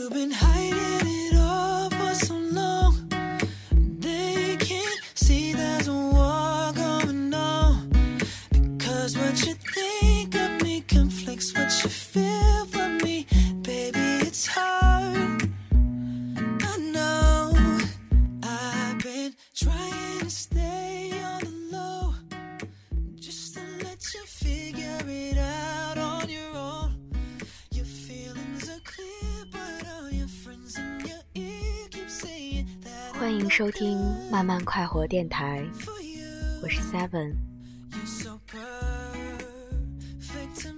You've been hiding it all for so long. They can't see there's a war going on. Because what you think of me conflicts what you feel 欢迎收听慢慢快活电台，我是 Seven。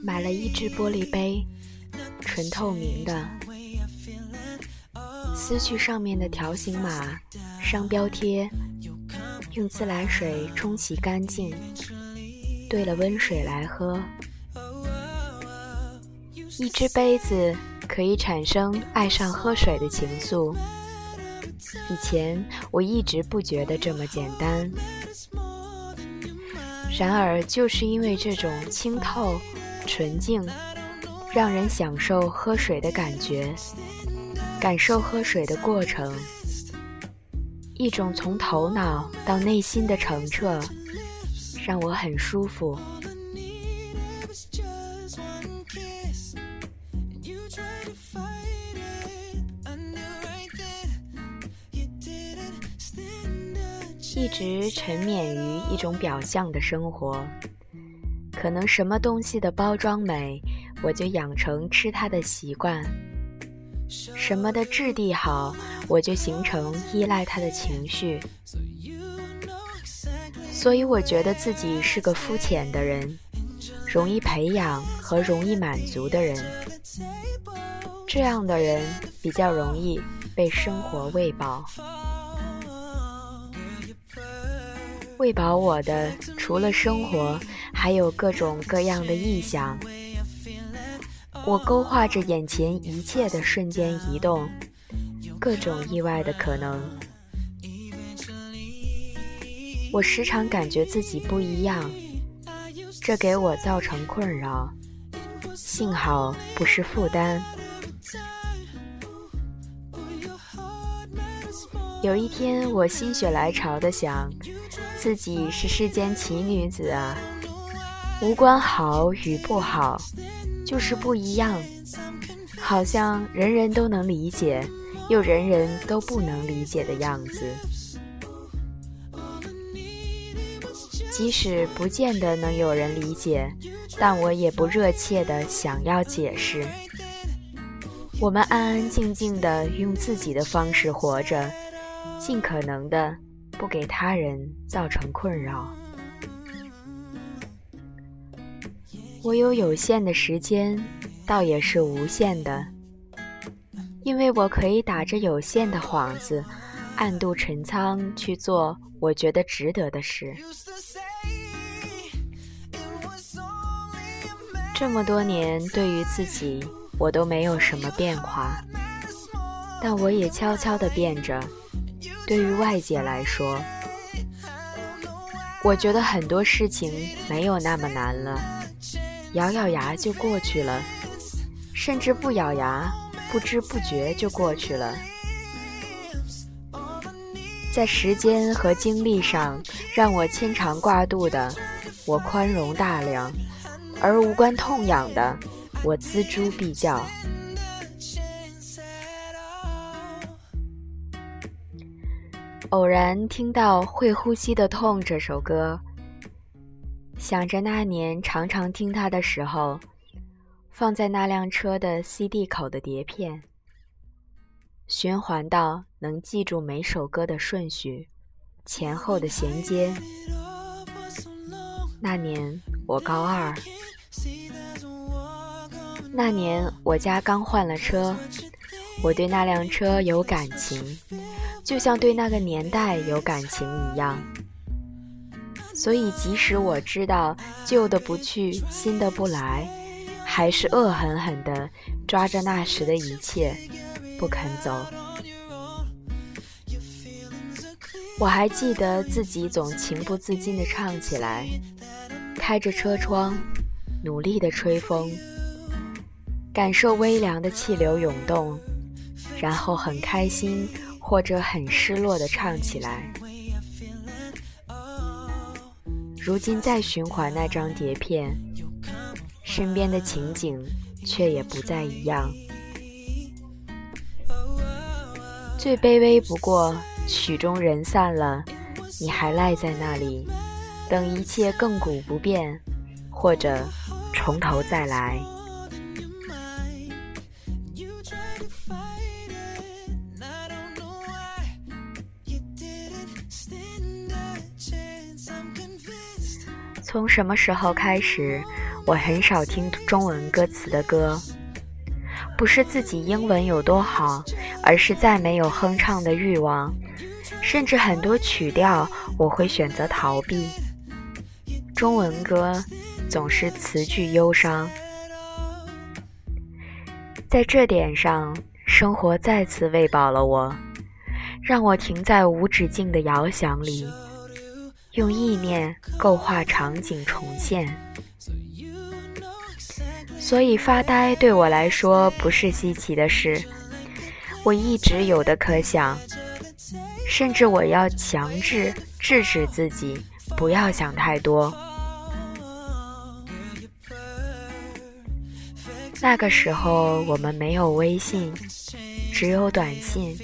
买了一只玻璃杯，纯透明的，撕去上面的条形码、商标贴，用自来水冲洗干净，兑了温水来喝。一只杯子可以产生爱上喝水的情愫。以前我一直不觉得这么简单，然而就是因为这种清透、纯净，让人享受喝水的感觉，感受喝水的过程，一种从头脑到内心的澄澈，让我很舒服。一直沉湎于一种表象的生活，可能什么东西的包装美，我就养成吃它的习惯；什么的质地好，我就形成依赖它的情绪。所以我觉得自己是个肤浅的人，容易培养和容易满足的人。这样的人比较容易被生活喂饱。喂饱我的，除了生活，还有各种各样的臆想。我勾画着眼前一切的瞬间移动，各种意外的可能。我时常感觉自己不一样，这给我造成困扰。幸好不是负担。有一天，我心血来潮的想，自己是世间奇女子啊，无关好与不好，就是不一样，好像人人都能理解，又人人都不能理解的样子。即使不见得能有人理解，但我也不热切的想要解释。我们安安静静的用自己的方式活着，尽可能的不给他人造成困扰。我有有限的时间，倒也是无限的，因为我可以打着有限的幌子，暗度陈仓去做我觉得值得的事。这么多年，对于自己，我都没有什么变化，但我也悄悄地变着。对于外界来说，我觉得很多事情没有那么难了，咬咬牙就过去了，甚至不咬牙，不知不觉就过去了。在时间和精力上让我牵肠挂肚的，我宽容大量；而无关痛痒的，我锱铢必较。偶然听到《会呼吸的痛》这首歌，想着那年常常听它的时候，放在那辆车的 CD 口的碟片，循环到能记住每首歌的顺序、前后的衔接。那年我高二，那年我家刚换了车，我对那辆车有感情，就像对那个年代有感情一样。所以，即使我知道旧的不去，新的不来，还是恶狠狠地抓着那时的一切，不肯走。我还记得自己总情不自禁地唱起来，开着车窗，努力地吹风，感受微凉的气流涌动，然后很开心或者很失落的唱起来。如今再循环那张碟片，身边的情景却也不再一样。最卑微不过，曲终人散了，你还赖在那里，等一切亘古不变，或者从头再来。从什么时候开始，我很少听中文歌词的歌？不是自己英文有多好，而是再没有哼唱的欲望。甚至很多曲调，我会选择逃避。中文歌总是词句忧伤，在这点上，生活再次喂饱了我，让我停在无止境的遥想里。用意念构画场景重现，所以发呆对我来说不是稀奇的事。我一直有的可想，甚至我要强制制止自己不要想太多。那个时候我们没有微信，只有短信，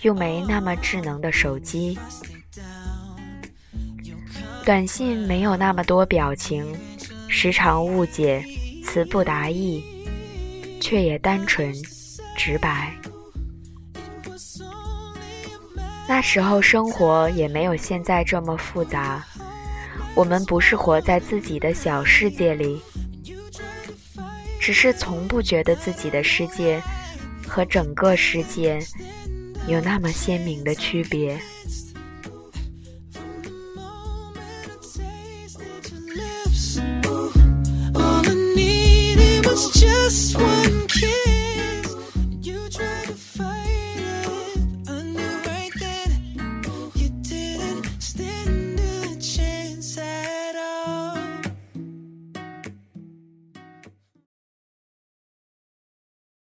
又没那么智能的手机。短信没有那么多表情，时常误解，词不达意，却也单纯直白。那时候生活也没有现在这么复杂，我们不是活在自己的小世界里，只是从不觉得自己的世界和整个世界有那么鲜明的区别。just